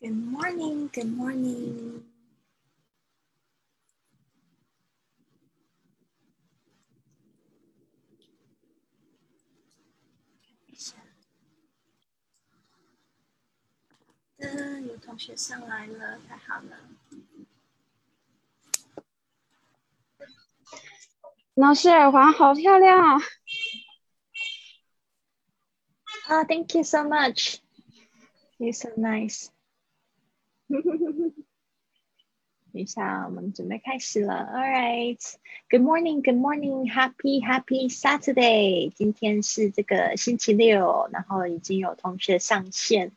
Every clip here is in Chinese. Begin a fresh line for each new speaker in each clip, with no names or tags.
Good morning, good morning. 的有同学上来了，太好了。
老师耳环好漂亮啊！
啊，Thank you so much. You're so nice. 等一下，我们准备开始了。All right. Good morning. Good morning. Happy Happy Saturday. 今天是这个星期六，然后已经有同学上线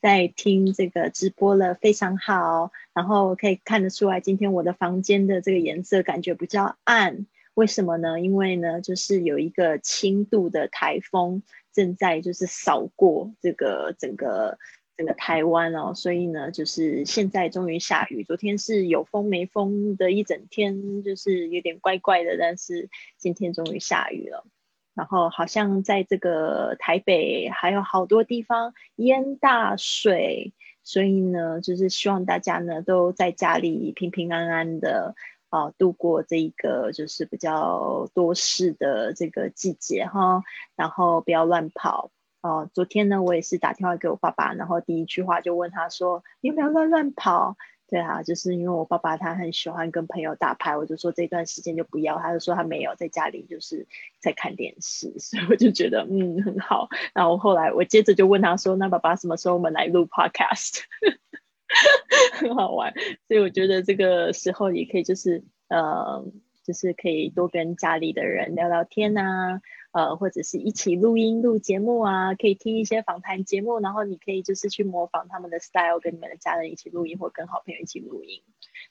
在听这个直播了，非常好。然后可以看得出来，今天我的房间的这个颜色感觉比较暗，为什么呢？因为呢，就是有一个轻度的台风正在就是扫过这个整个。整个台湾哦，所以呢，就是现在终于下雨。昨天是有风没风的一整天，就是有点怪怪的。但是今天终于下雨了，然后好像在这个台北还有好多地方淹大水，所以呢，就是希望大家呢都在家里平平安安的啊度过这一个就是比较多事的这个季节哈，然后不要乱跑。哦，昨天呢，我也是打电话给我爸爸，然后第一句话就问他说：“你有没有乱乱跑？”对啊，就是因为我爸爸他很喜欢跟朋友打牌，我就说这段时间就不要，他就说他没有在家里就是在看电视，所以我就觉得嗯很好。然后后来我接着就问他说：“那爸爸什么时候我们来录 podcast？” 很好玩，所以我觉得这个时候也可以就是呃，就是可以多跟家里的人聊聊天呐。呃，或者是一起录音录节目啊，可以听一些访谈节目，然后你可以就是去模仿他们的 style，跟你们的家人一起录音，或跟好朋友一起录音。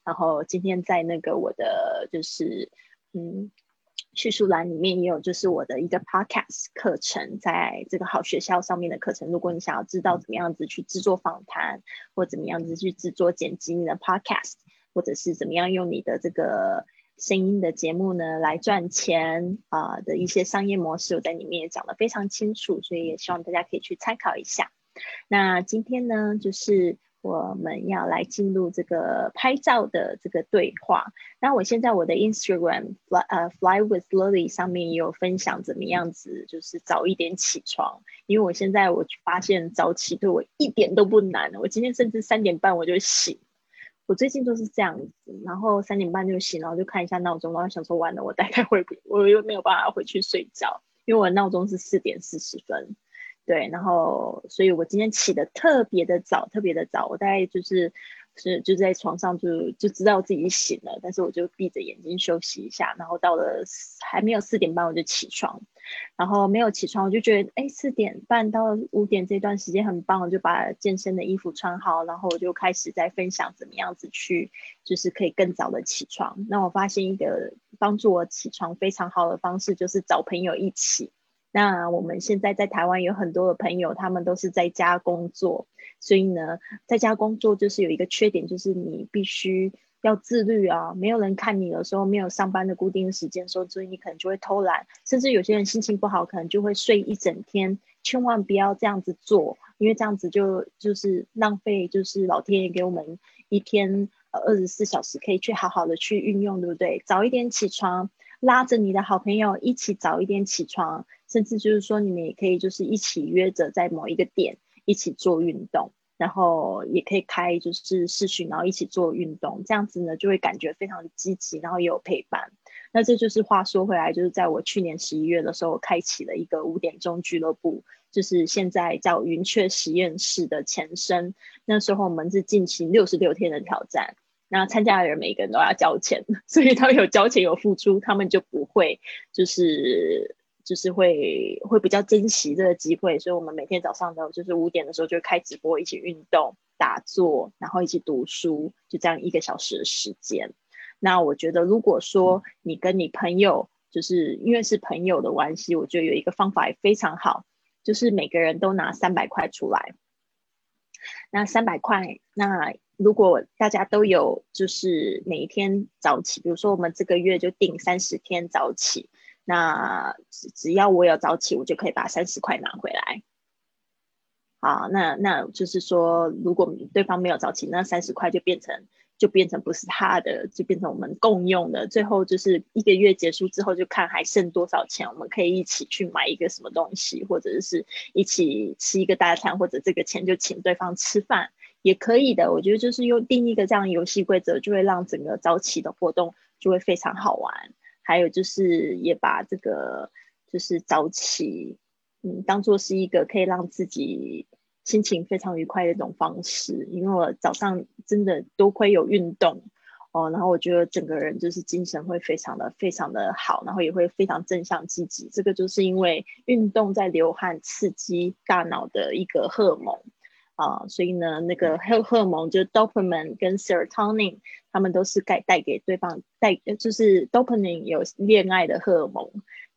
然后今天在那个我的就是嗯叙述栏里面也有就是我的一个 podcast 课程，在这个好学校上面的课程。如果你想要知道怎么样子去制作访谈，或怎么样子去制作剪辑你的 podcast，或者是怎么样用你的这个。声音的节目呢，来赚钱啊的一些商业模式，我在里面也讲得非常清楚，所以也希望大家可以去参考一下。那今天呢，就是我们要来进入这个拍照的这个对话。那我现在我的 Instagram fly 呃 fly with Lily 上面也有分享怎么样子，就是早一点起床，因为我现在我发现早起对我一点都不难，我今天甚至三点半我就醒。我最近就是这样子，然后三点半就醒，然后就看一下闹钟，然后想说完了，我大概会我又没有办法回去睡觉，因为我闹钟是四点四十分，对，然后所以我今天起的特别的早，特别的早，我大概就是。是就在床上就就知道自己醒了，但是我就闭着眼睛休息一下，然后到了还没有四点半我就起床，然后没有起床我就觉得哎四点半到五点这段时间很棒，我就把健身的衣服穿好，然后我就开始在分享怎么样子去就是可以更早的起床。那我发现一个帮助我起床非常好的方式就是找朋友一起。那我们现在在台湾有很多的朋友，他们都是在家工作，所以呢，在家工作就是有一个缺点，就是你必须要自律啊，没有人看你的时候，没有上班的固定时间，所以你可能就会偷懒，甚至有些人心情不好，可能就会睡一整天。千万不要这样子做，因为这样子就就是浪费，就是老天爷给我们一天呃二十四小时可以去好好的去运用，对不对？早一点起床，拉着你的好朋友一起早一点起床。甚至就是说，你们也可以就是一起约着在某一个点一起做运动，然后也可以开就是视讯，然后一起做运动，这样子呢就会感觉非常积极，然后也有陪伴。那这就是话说回来，就是在我去年十一月的时候，开启了一个五点钟俱乐部，就是现在叫云雀实验室的前身。那时候我们是进行六十六天的挑战，那参加的人每一个人都要交钱，所以他们有交钱有付出，他们就不会就是。就是会会比较珍惜这个机会，所以我们每天早上呢，就是五点的时候就开直播，一起运动、打坐，然后一起读书，就这样一个小时的时间。那我觉得，如果说你跟你朋友，就是因为是朋友的关系，我觉得有一个方法也非常好，就是每个人都拿三百块出来。那三百块，那如果大家都有，就是每一天早起，比如说我们这个月就定三十天早起。那只只要我有早起，我就可以把三十块拿回来。好，那那就是说，如果对方没有早起，那三十块就变成就变成不是他的，就变成我们共用的。最后就是一个月结束之后，就看还剩多少钱，我们可以一起去买一个什么东西，或者是一起吃一个大餐，或者这个钱就请对方吃饭也可以的。我觉得就是用定一个这样游戏规则，就会让整个早起的活动就会非常好玩。还有就是也把这个就是早起。嗯，当做是一个可以让自己心情非常愉快的一种方式，因为我早上真的多亏有运动哦，然后我觉得整个人就是精神会非常的非常的好，然后也会非常正向积极。这个就是因为运动在流汗刺激大脑的一个荷尔蒙啊，所以呢，那个荷荷尔蒙就是 dopamine 跟 serotonin，他们都是带带给对方带，就是 dopamine 有恋爱的荷尔蒙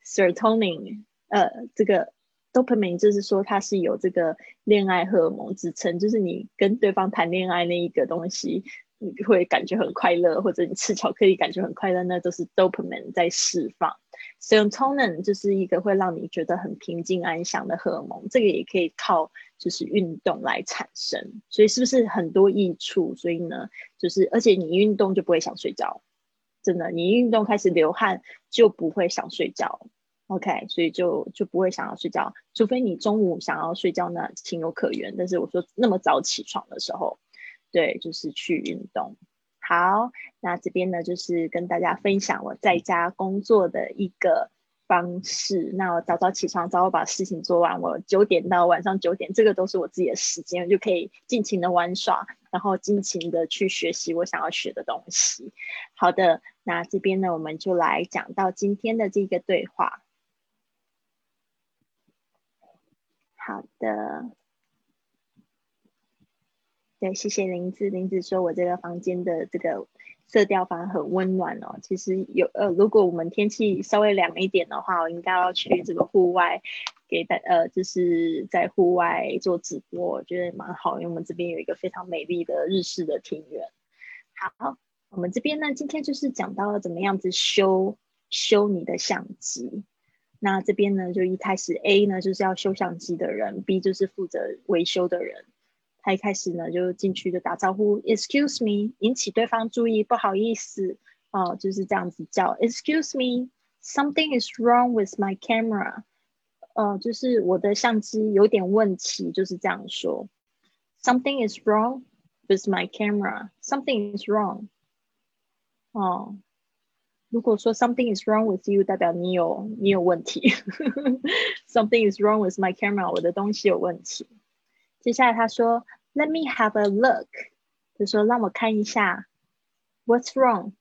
，serotonin 呃这个。dopamine 就是说它是有这个恋爱荷尔蒙支撑，就是你跟对方谈恋爱那一个东西，你会感觉很快乐，或者你吃巧克力感觉很快乐，那都是 dopamine 在释放。serotonin 就是一个会让你觉得很平静安详的荷尔蒙，这个也可以靠就是运动来产生，所以是不是很多益处？所以呢，就是而且你运动就不会想睡觉，真的，你运动开始流汗就不会想睡觉。OK，所以就就不会想要睡觉，除非你中午想要睡觉，那情有可原。但是我说那么早起床的时候，对，就是去运动。好，那这边呢就是跟大家分享我在家工作的一个方式。那我早早起床，早早把事情做完，我九点到晚上九点，这个都是我自己的时间，就可以尽情的玩耍，然后尽情的去学习我想要学的东西。好的，那这边呢我们就来讲到今天的这个对话。好的，对，谢谢林子。林子说我这个房间的这个色调反而很温暖哦。其实有呃，如果我们天气稍微凉一点的话，我应该要去这个户外给大呃，就是在户外做直播，我觉得蛮好，因为我们这边有一个非常美丽的日式的庭园。好，我们这边呢，今天就是讲到了怎么样子修修你的相机。那这边呢，就一开始 A 呢就是要修相机的人，B 就是负责维修的人。他一开始呢就进去就打招呼，Excuse me，引起对方注意，不好意思，哦，就是这样子叫，Excuse me，something is wrong with my camera，哦，就是我的相机有点问题，就是这样说，Something is wrong with my camera，something is wrong，哦。如果说 something is wrong with you，代表你有你有问题。something is wrong with my camera，我的东西有问题。接下来他说，Let me have a look，就说让我看一下，What's wrong？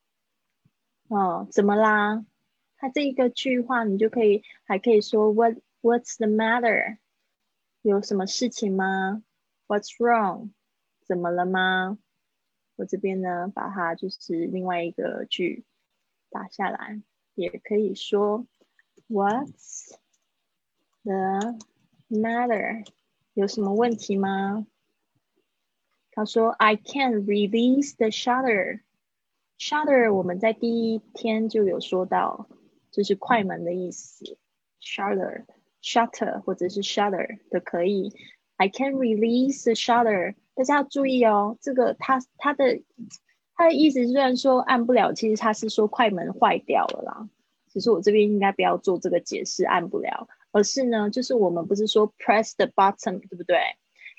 哦，怎么啦？它这一个句话，你就可以还可以说 What What's the matter？有什么事情吗？What's wrong？怎么了吗？我这边呢，把它就是另外一个句。打下来，也可以说 What's the matter？有什么问题吗？他说 I can release the shutter。shutter 我们在第一天就有说到，就是快门的意思。shutter、shutter 或者是 shutter 都可以。I can release the shutter。大家要注意哦，这个它它的。他的意思虽然说按不了，其实他是说快门坏掉了啦。其实我这边应该不要做这个解释，按不了，而是呢，就是我们不是说 press the button，对不对？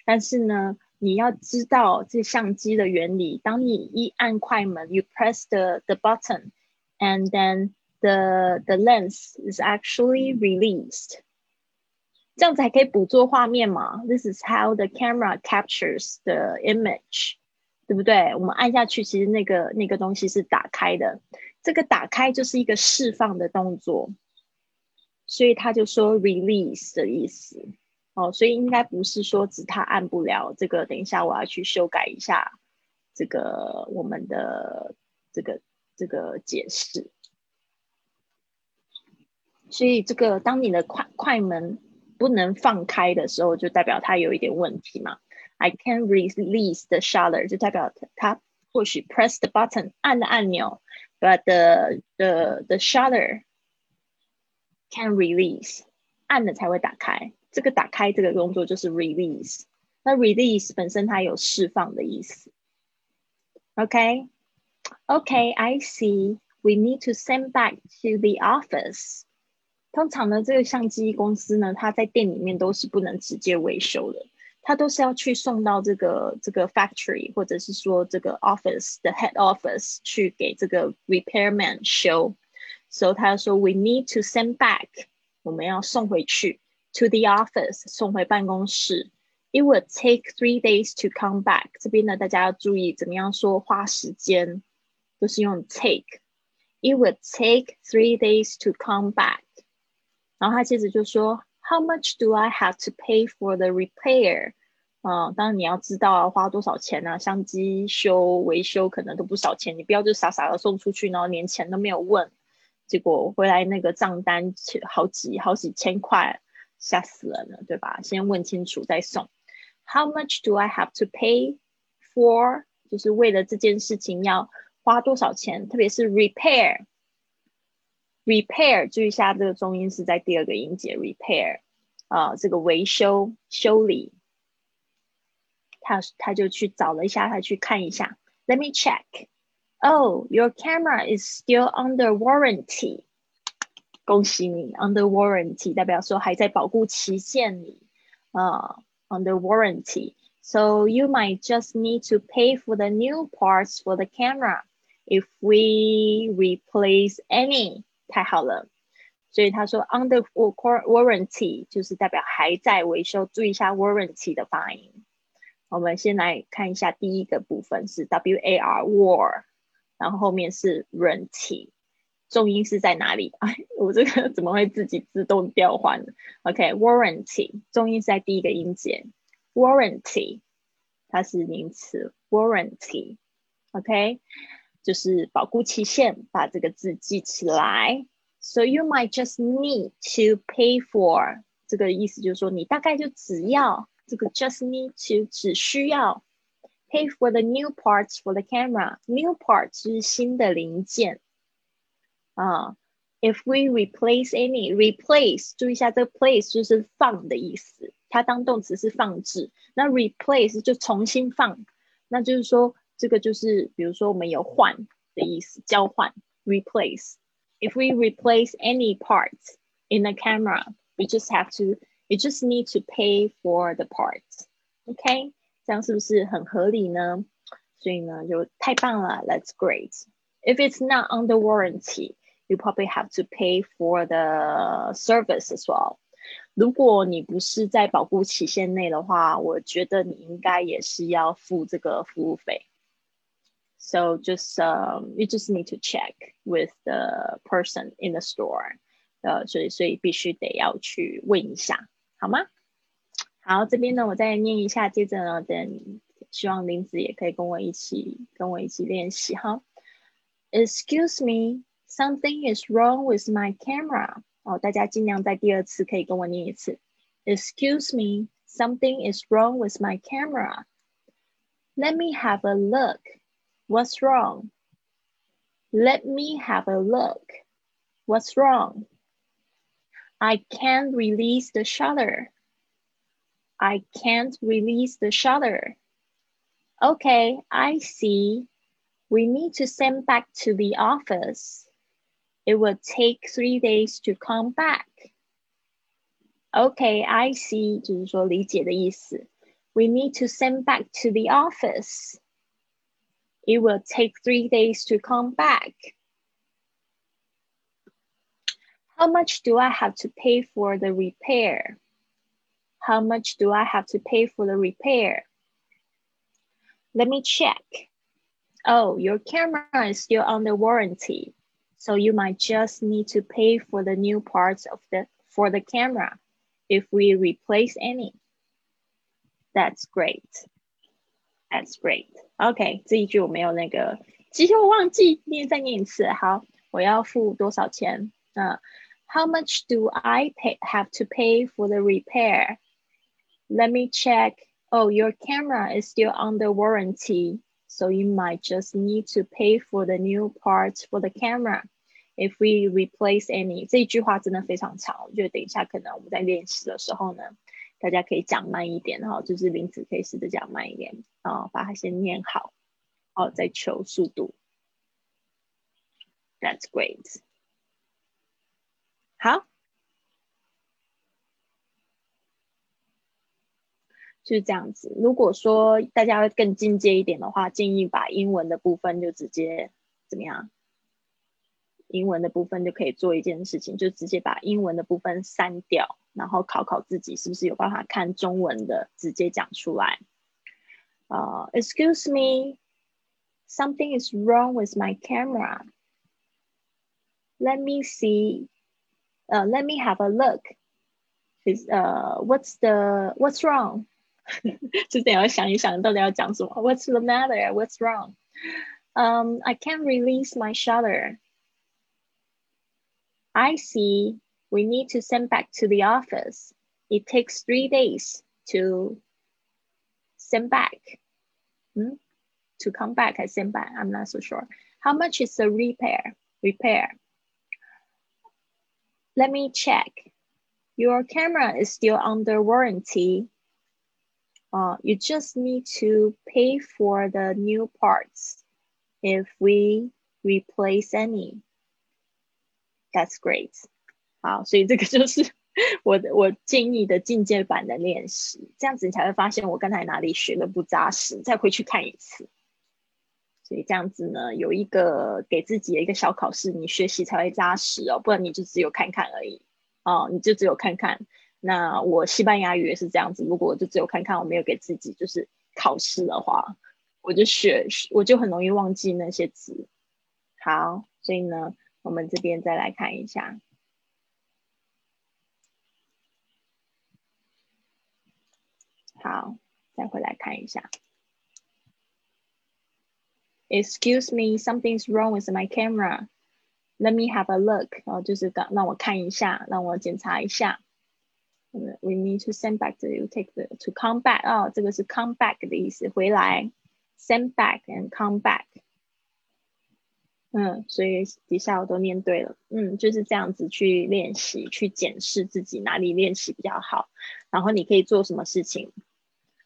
但是呢，你要知道这相机的原理，当你一按快门，you press the the button，and then the the lens is actually released，这样子还可以捕捉画面嘛？This is how the camera captures the image。对不对？我们按下去，其实那个那个东西是打开的。这个打开就是一个释放的动作，所以他就说 release 的意思。哦，所以应该不是说指他按不了这个。等一下我要去修改一下这个我们的这个这个解释。所以这个当你的快快门不能放开的时候，就代表它有一点问题嘛。I can release the shutter，就代表它或许 press the button 按的按钮，but the the the shutter can release 按了才会打开。这个打开这个动作就是 release。 那 release 本身它有释放的意思。OK。Okay, I see. We need to send back to the office. 通常呢，这个相机公司呢，它在店里面都是不能直接维修的，它都是要去送到这个这个 factory 或者是说这个 office 的 head office 去给这个 repairman 修。所以他说，We need to send back. 我们要送回去 To the office，送回办公室。It would take three days to come back. 这边呢，大家要注意怎么样说花时间。都是用 take。It would take three days to come back。然后他接着就说，How much do I have to pay for the repair？嗯，当然你要知道要花多少钱呢？相机修维修可能都不少钱，你不要就傻傻的送出去，然后连钱都没有问，结果回来那个账单好几好几千块，吓死人了，对吧？先问清楚再送。How much do I have to pay for？就是为了这件事情要。花多少钱？特别是 repair，repair，注意一下这个重音是在第二个音节 repair，啊，这个维修修理，他他就去找了一下，他去看一下，Let me check. Oh, your camera is still under warranty. 恭喜你，under warranty 代表说还在保护期限里，啊，under warranty. So you might just need to pay for the new parts for the camera. If we replace any，太好了。所以他说 under warranty 就是代表还在维修。注意一下 warranty 的发音。我们先来看一下第一个部分是 w a r war，然后后面是 warranty， 重音是在哪里？哎，我这个怎么会自己自动调换？OK，warranty 重音是在第一个音节，warranty 它是名词，warranty。OK。就是保护期限，把这个字记起来。So you might just need to pay for 这个意思就是说，你大概就只要这个 just need to 只需要 pay for the new parts for the camera。New parts 是新的零件啊。If we replace any replace，注意一下这个 place 就是放的意思，它当动词是放置。那 replace 就重新放，那就是说。这个就是，比如说我们有换的意思，交换 replace。If we replace any parts in the camera, we just have to, you just need to pay for the parts. OK，这样是不是很合理呢？所以呢，就太棒了，That's great. If it's not under warranty, you probably have to pay for the service as well. 如果你不是在保护期限内的话，我觉得你应该也是要付这个服务费。so just um, you just need to check with the person in the store，呃，所以所以必须得要去问一下，好吗？好，这边呢我再念一下，接着呢等希望林子也可以跟我一起跟我一起练习哈。Excuse me, something is wrong with my camera。哦，大家尽量在第二次可以跟我念一次。Excuse me, something is wrong with my camera. Let me have a look. What's wrong? Let me have a look. What's wrong? I can't release the shutter. I can't release the shutter. Okay, I see. We need to send back to the office. It will take three days to come back. Okay, I see. 就是说理解的意思。We need to send back to the office. It will take three days to come back. How much do I have to pay for the repair? How much do I have to pay for the repair? Let me check. Oh, your camera is still under warranty. So you might just need to pay for the new parts of the for the camera if we replace any. That's great. That's great. OK，这一句我没有那个，其实我忘记念，再念一次。好，我要付多少钱？嗯，How much do I pay have to pay for the repair? Let me check. Oh, your camera is still under warranty, so you might just need to pay for the new parts for the camera If we replace any. 这一句话真的非常长，我觉得等一下可能我们在练习的时候呢。大家可以讲慢一点哈，就是林子可以试着讲慢一点然后，把它先念好，哦，再求速度。That's great。好，就是这样子。如果说大家要更进阶一点的话，建议把英文的部分就直接怎么样？英文的部分就可以做一件事情，就直接把英文的部分删掉，然后考考自己是不是有办法看中文的，直接讲出来。呃，Excuse me, something is wrong with my camera. Let me see. Uh, let me have a look. Is uh, what's the what's wrong? 就得要想一想到底要讲什么。What's the matter? What's wrong? Um, I can't release my shutter. I see we need to send back to the office. It takes three days to send back. Hmm? To come back, I send back. I'm not so sure. How much is the repair? Repair. Let me check. Your camera is still under warranty. Uh, you just need to pay for the new parts if we replace any. That's great. 好，所以这个就是 我的我建议的进阶版的练习，这样子你才会发现我刚才哪里学的不扎实，再回去看一次。所以这样子呢，有一个给自己的一个小考试，你学习才会扎实哦，不然你就只有看看而已哦，你就只有看看。那我西班牙语也是这样子，如果我就只有看看，我没有给自己就是考试的话，我就学我就很容易忘记那些词。好，所以呢。我们这边再来看一下，好，再回来看一下。Excuse me, something's wrong with my camera. Let me have a look. 哦，就是让让我看一下，让我检查一下。We need to send back to you. Take the to come back. 哦，这个是 come back 的意思，回来。Send back and come back. 嗯，所以底下我都念对了。嗯，就是这样子去练习，去检视自己哪里练习比较好。然后你可以做什么事情？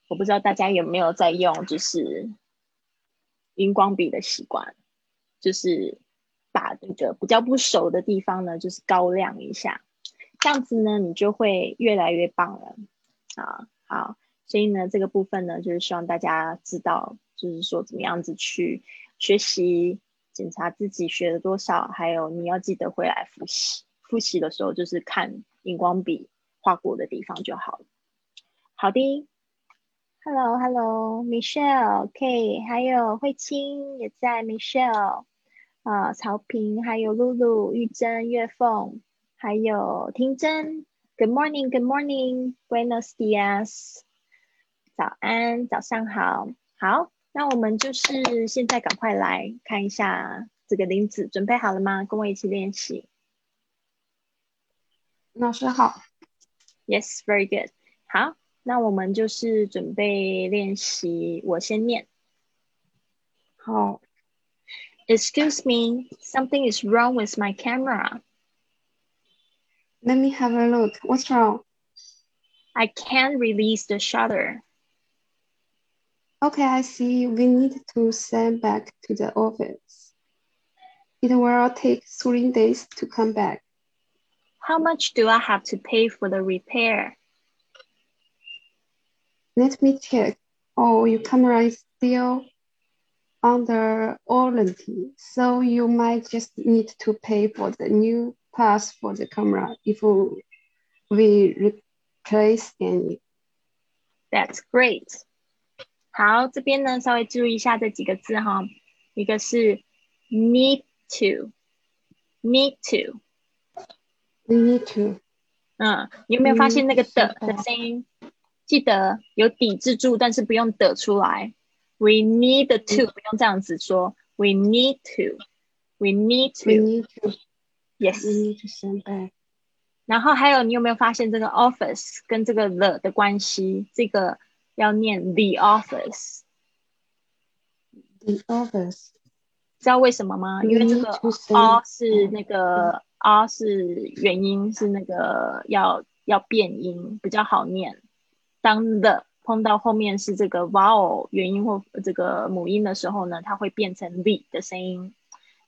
我不知道大家有没有在用，就是荧光笔的习惯，就是把那个比较不熟的地方呢，就是高亮一下，这样子呢，你就会越来越棒了。啊，好，所以呢，这个部分呢，就是希望大家知道，就是说怎么样子去学习。检查自己学了多少，还有你要记得回来复习。复习的时候就是看荧光笔画过的地方就好了。好的，Hello，Hello，Michelle，K，还有慧清也在，Michelle，啊，曹平，还有露露、玉珍、月凤，还有婷珍。Good morning，Good morning，Buenos dias，早安，早上好，好。那我们就是现在赶快来看一下这个林子，准备好了吗？跟我一起练习。
老师好。
Yes, very good. 好，那我们就是准备练习。我先念。
好。
Excuse me, something is wrong with my camera.
Let me have a look. What's wrong?
I can't release the shutter.
Okay, I see. We need to send back to the office. It will take three days to come back.
How much do I have to pay for the repair?
Let me check. Oh, your camera is still under warranty, so you might just need to pay for the new parts for the camera if we replace any.
That's great. 好，这边呢稍微注意一下这几个字哈，一个是 need to，need
to，need to，
嗯，你有没有发现那个的的声音？记得有抵制住，但是不用的出来。We need to，不用这样子说。We need to，we need to，yes。
We need to send back。
然后还有，你有没有发现这个 office 跟这个 the 的关系？这个。要念 the
office。the office，
知道为什么吗？因为这个 r 是那个 r 是元音，是那个要要变音，比较好念。 当 the 碰到后面是这个 vowel 元音或这个母音的时候呢，它会变成 the 的声音。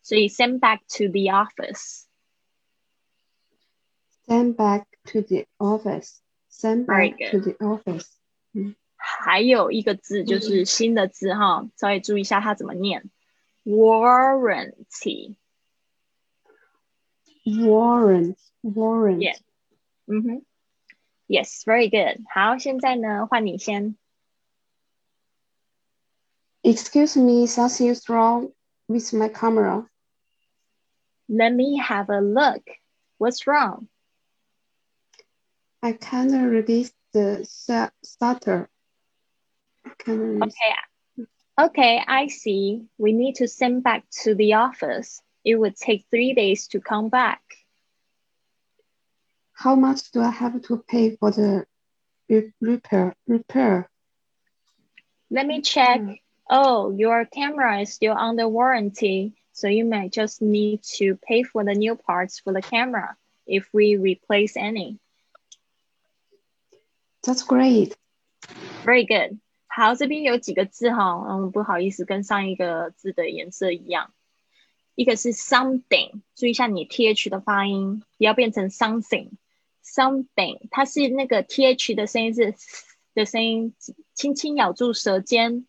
所以 send back to the
office。Send back to the office. Send
Very
back to the office. 嗯，
还有一个字就是新的字哈，稍微注意一下它怎么念，warranty。
warrant, warrant.
Yeah. 嗯哼，Yes, very good。好，现在呢，换你先。
Excuse me, something's wrong with my camera.
Let me have a look. What's wrong?
I can't release the sa-
Okay. Okay, I see. We need to send back to the office. It would take three days to come back.
How much do I have to pay for the repair? Repair.
Let me check.
Mm.
Oh, your camera is still under warranty, so you may just need to pay for the new parts for the camera if we replace any.
That's great.
Very good. 好，这边有几个字哈，嗯，不好意思，跟上一个字的颜色一样。一个是 something，注意一下你 t h 的发音，不要变成 something。something，它是那个 t h 的声音是的声音，轻轻咬住舌尖。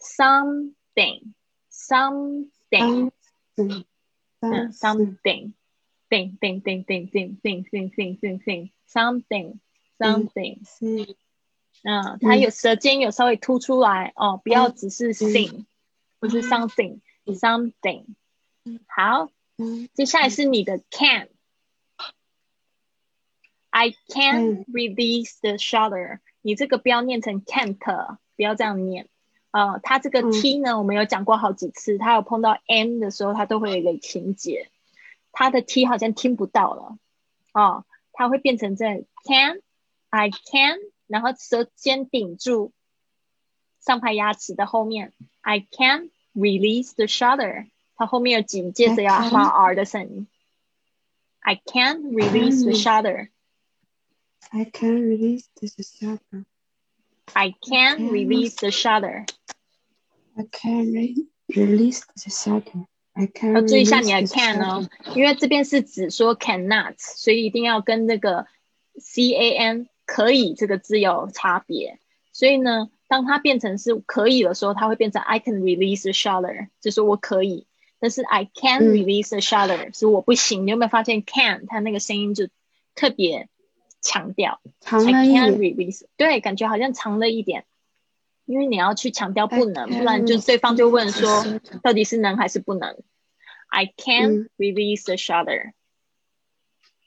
something，something，something,
嗯
，something，thing，thing，thing，thing，thing，thing，thing，thing，something，something，something。
四
嗯，它有舌尖有稍微凸出来哦，不要只是 sing，不是 something，something。好，
嗯
接下来是你的 can。I can't
嗯
release the shutter。你这个不要念成 can't，不要这样念。呃，它这个
嗯
t 呢，我们有讲过好几次，它有碰到 n 的时候，它都会有一个情节。它的 t 好像听不到了，哦，它会变成这 can，I can，然后舌尖顶住上排牙齿的后面，I can release the shutter。它后面有紧接着要
I can
发 r 的声音，I can release the
Can
shutter。
I can release this shutter.
I can
Can
release the shutter。
I can re- release the shutter. I can
要注意一下你的
release the
can 哦
shutter.，
因为这边是只说 cannot，所以一定要跟那个 c a n 可以这个字有差别。所以呢，当它变成是可以的时候，它会变成 I can release the shutter，就是我可以。但是 I can release the shutter，、是我不行。你有没有发现 can 它那个声音就特别强调
长了一点
release, 对，感觉好像长了一点，因为你要去强调不能，不然就对方就问说到底是能还是不能。I can release the shutter.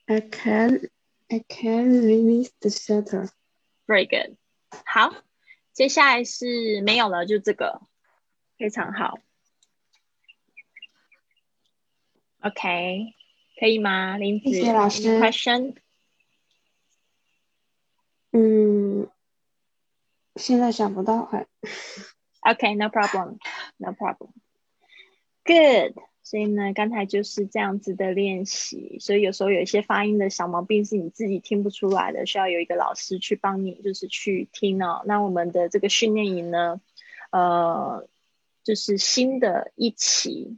I can I can release the shutter.
Very good。好，接下来是没有了，就这个，非常好。OK，可以吗，林子？
谢谢老师
Question？
嗯，现在想不到还。
OK，no、problem，no problem。Good。 所以呢，刚才就是这样子的练习。所以有时候有一些发音的小毛病是你自己听不出来的，需要有一个老师去帮你，就是去听哦。那我们的这个训练营呢，呃，就是新的一期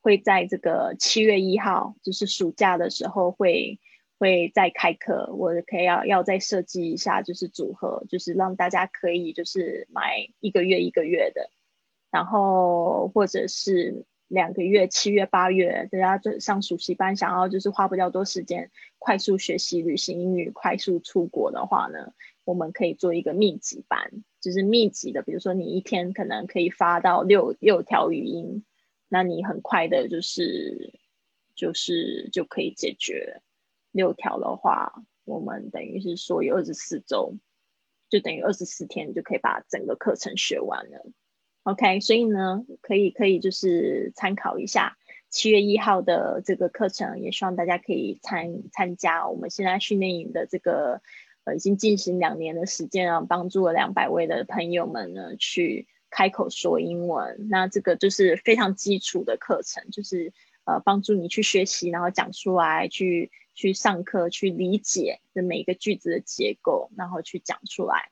会在这个七月一号，就是暑假的时候会会再开课。我可以要要再设计一下，就是组合，就是让大家可以就是买一个月一个月的，然后或者是两个月，七月八月，大家就上暑期班，想要就是花不了多时间，快速学习旅行英语，快速出国的话呢，我们可以做一个密集班，就是密集的，比如说你一天可能可以发到六六条语音，那你很快的就是就是就可以解决六条的话，我们等于是说有二十四周，就等于二十四天就可以把整个课程学完了。OK，所以呢，可以可以就是参考一下七月一号的这个课程，也希望大家可以参参加。我们现在训练营的这个呃已经进行两年的时间啊，帮助了两百位的朋友们呢去开口说英文。那这个就是非常基础的课程，就是呃帮助你去学习，然后讲出来，去去上课，去理解的每一个句子的结构，然后去讲出来。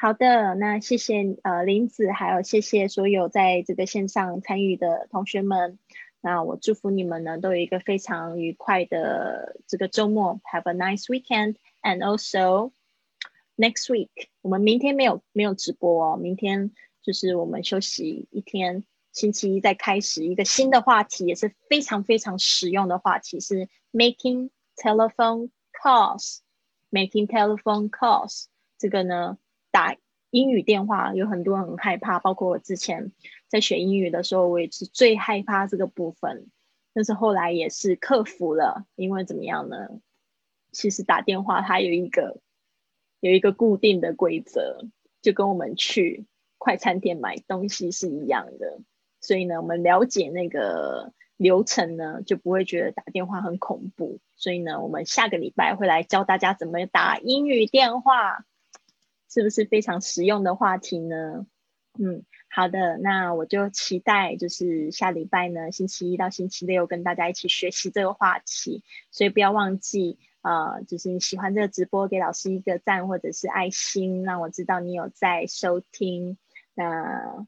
好的，那谢谢呃林子，还有谢谢所有在这个线上参与的同学们。那我祝福你们呢，都有一个非常愉快的这个周末。Have a nice weekend, and also next week，我们明天没有没有直播哦，明天就是我们休息一天，星期一再开始一个新的话题，也是非常非常实用的话题，是 making telephone calls。making telephone calls，这个呢？打英语电话有很多人很害怕，包括我之前在学英语的时候，我也是最害怕这个部分。但是后来也是克服了，因为怎么样呢？其实打电话它有一个有一个固定的规则，就跟我们去快餐店买东西是一样的。所以呢，我们了解那个流程呢，就不会觉得打电话很恐怖。所以呢，我们下个礼拜会来教大家怎么打英语电话。是不是非常实用的话题呢？嗯，好的，那我就期待就是下礼拜呢，星期一到星期六跟大家一起学习这个话题。所以不要忘记，呃，就是你喜欢这个直播，给老师一个赞或者是爱心，让我知道你有在收听。那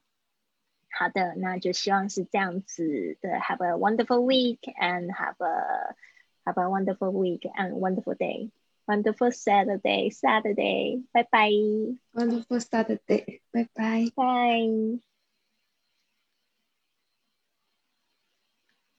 好的，那就希望是这样子的。Have a wonderful week and have a have a wonderful week and wonderful day. Wonderful Saturday, Saturday. Bye bye.
Wonderful Saturday. Bye bye.
Bye.